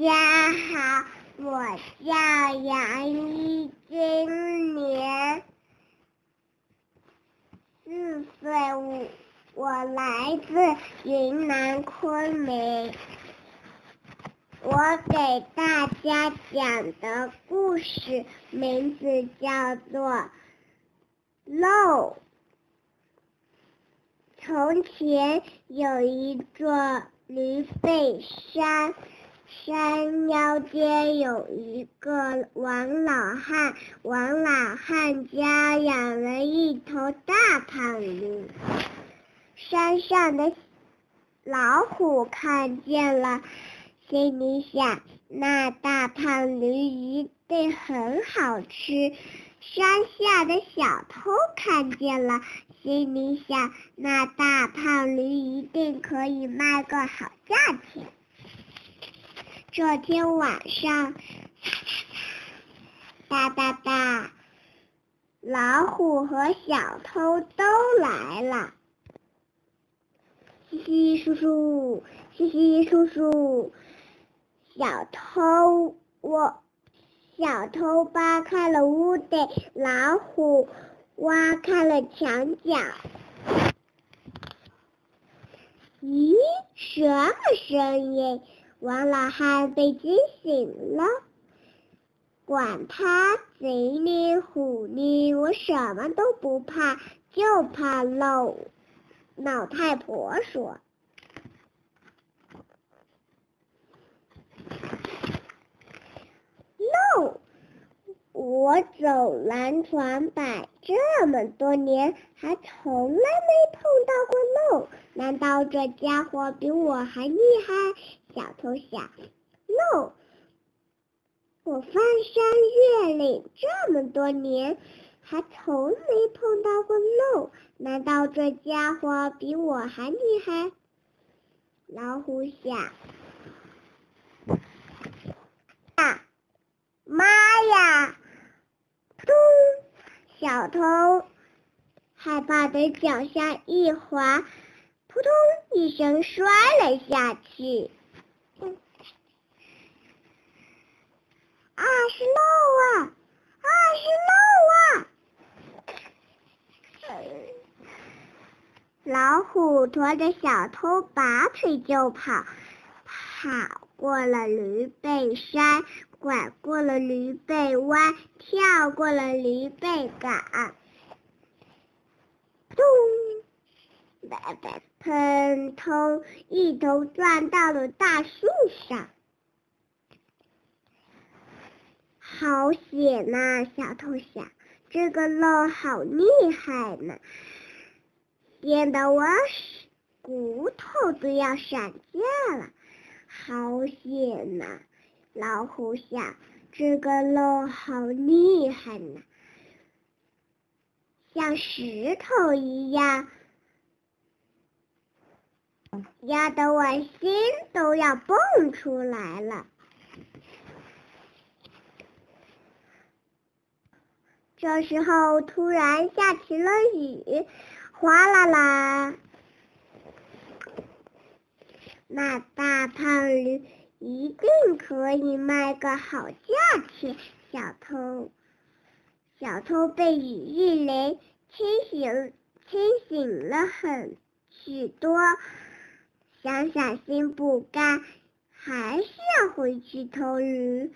家好，我叫杨一，今年四岁，我我来自云南昆明。我给大家讲的故事名字叫做《漏》。从前有一座驴背山，山腰间有一个王老汉。王老汉家养了一头大胖驴，山上的老虎看见了。心里想，那大胖驴一定很好吃。山下的小偷看见了，心里想，那大胖驴一定可以卖个好价钱。这天晚上，哒哒哒，老虎和小偷都来了。嘻嘻叔叔，嘻嘻叔叔。小偷，我小偷扒开了屋顶，老虎挖开了墙角。咦，什么声音？王老汉被惊醒了。管他贼呢虎呢，我什么都不怕，就怕漏。老太婆说。我走南闯北这么多年，还从来没碰到。难道这家伙比我还厉害？小偷想。No，，我翻山越岭这么多年，还从没碰到过 No。难道这家伙比我还厉害？老虎想。啊，妈呀！咚！小偷害怕的脚下一滑，扑通一声摔了下去。啊，是漏啊！啊，是漏啊！老虎驮着小偷拔腿就跑，跑过了驴背山。拐过了驴背弯，跳过了驴背岗，咚！白白喷头，一头撞到了大树上。好险呐！小偷想，这个漏好厉害呢，溅得我骨头都要闪架了，好险呐！老虎想：“这个漏好厉害呢，像石头一样，压得我心都要蹦出来了。”这时候，突然下起了雨，哗啦啦，那大胖驴。一定可以卖个好价钱。小偷，小偷被雨一淋，清醒，清醒了很许多。想想心不甘，还是要回去偷驴。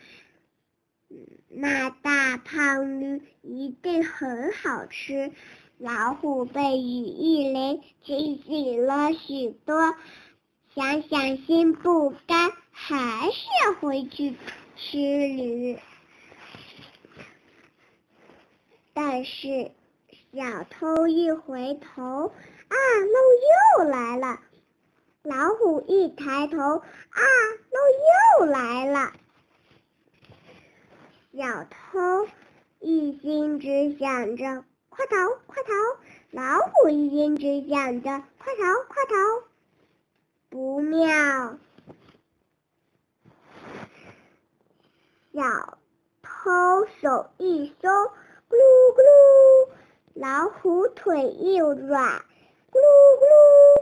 那大胖驴一定很好吃。老虎被雨一淋，清醒了许多。想想心不甘。还是要回去吃驴，但是小偷一回头，啊，漏又来了。老虎一抬头，啊，漏又来了。小偷一心只想着快逃，快逃；老虎一心只想着快逃，快逃。不妙。小偷手一松，咕噜咕噜，老虎腿一软，咕噜咕噜，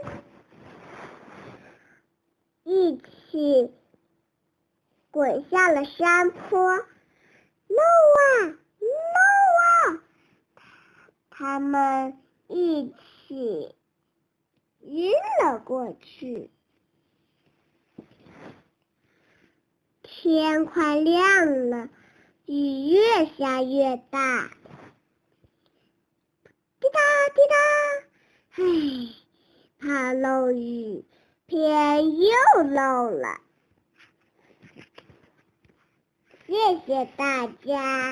一起滚下了山坡。No 啊，No 啊！他们一起晕了过去。天快亮了，雨越下越大。滴答滴答，唉，怕漏雨，天又漏了。谢谢大家。